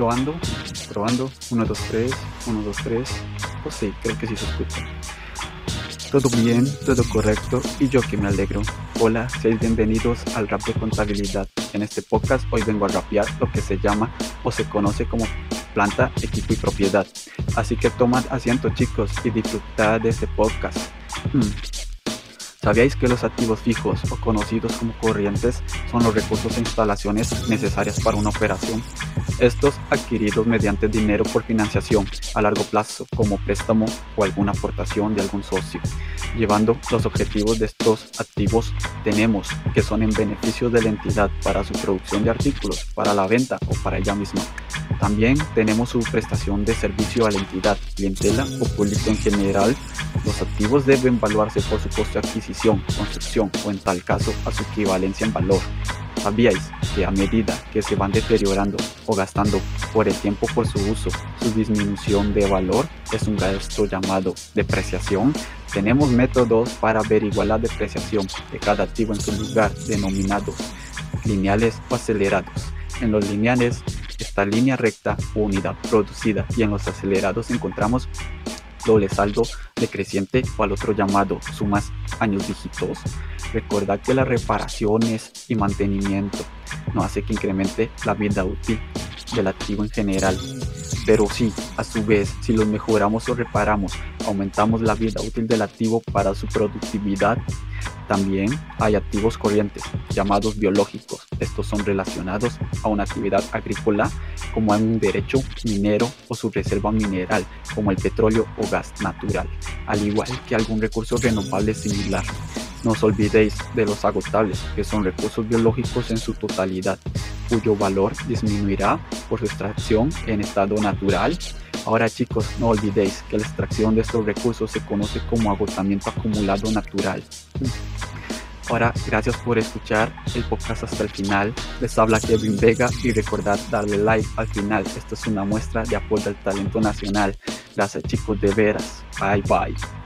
Probando, probando. 1, 2, 3, 1, 2, 3. Pues sí, creo que sí se escucha. Todo bien, todo correcto y yo que me alegro. Hola, seis bienvenidos al rap de contabilidad. En este podcast hoy vengo a rapear lo que se llama o se conoce como planta, equipo y propiedad. Así que tomad asiento chicos y disfrutad de este podcast. Hmm. ¿Sabíais que los activos fijos o conocidos como corrientes son los recursos e instalaciones necesarias para una operación? Estos adquiridos mediante dinero por financiación a largo plazo como préstamo o alguna aportación de algún socio. Llevando los objetivos de estos activos tenemos que son en beneficio de la entidad para su producción de artículos, para la venta o para ella misma. También tenemos su prestación de servicio a la entidad, clientela o público en general. Los activos deben evaluarse por su costo de adquisición, construcción o en tal caso a su equivalencia en valor. ¿Sabíais que a medida que se van deteriorando o gastando por el tiempo por su uso, su disminución de valor es un gasto llamado depreciación? Tenemos métodos para averiguar la depreciación de cada activo en su lugar, denominados lineales o acelerados. En los lineales esta línea recta o unidad producida y en los acelerados encontramos doble saldo decreciente o al otro llamado sumas años dígitos. Recuerda que las reparaciones y mantenimiento no hace que incremente la vida útil del activo en general. Pero sí, a su vez, si los mejoramos o reparamos, aumentamos la vida útil del activo para su productividad también hay activos corrientes llamados biológicos. Estos son relacionados a una actividad agrícola como un derecho minero o su reserva mineral como el petróleo o gas natural, al igual que algún recurso renovable similar. No os olvidéis de los agotables, que son recursos biológicos en su totalidad, cuyo valor disminuirá por su extracción en estado natural Ahora chicos, no olvidéis que la extracción de estos recursos se conoce como agotamiento acumulado natural. Ahora, gracias por escuchar el podcast hasta el final. Les habla Kevin Vega y recordad darle like al final. Esto es una muestra de apoyo al talento nacional. Gracias chicos, de veras. Bye bye.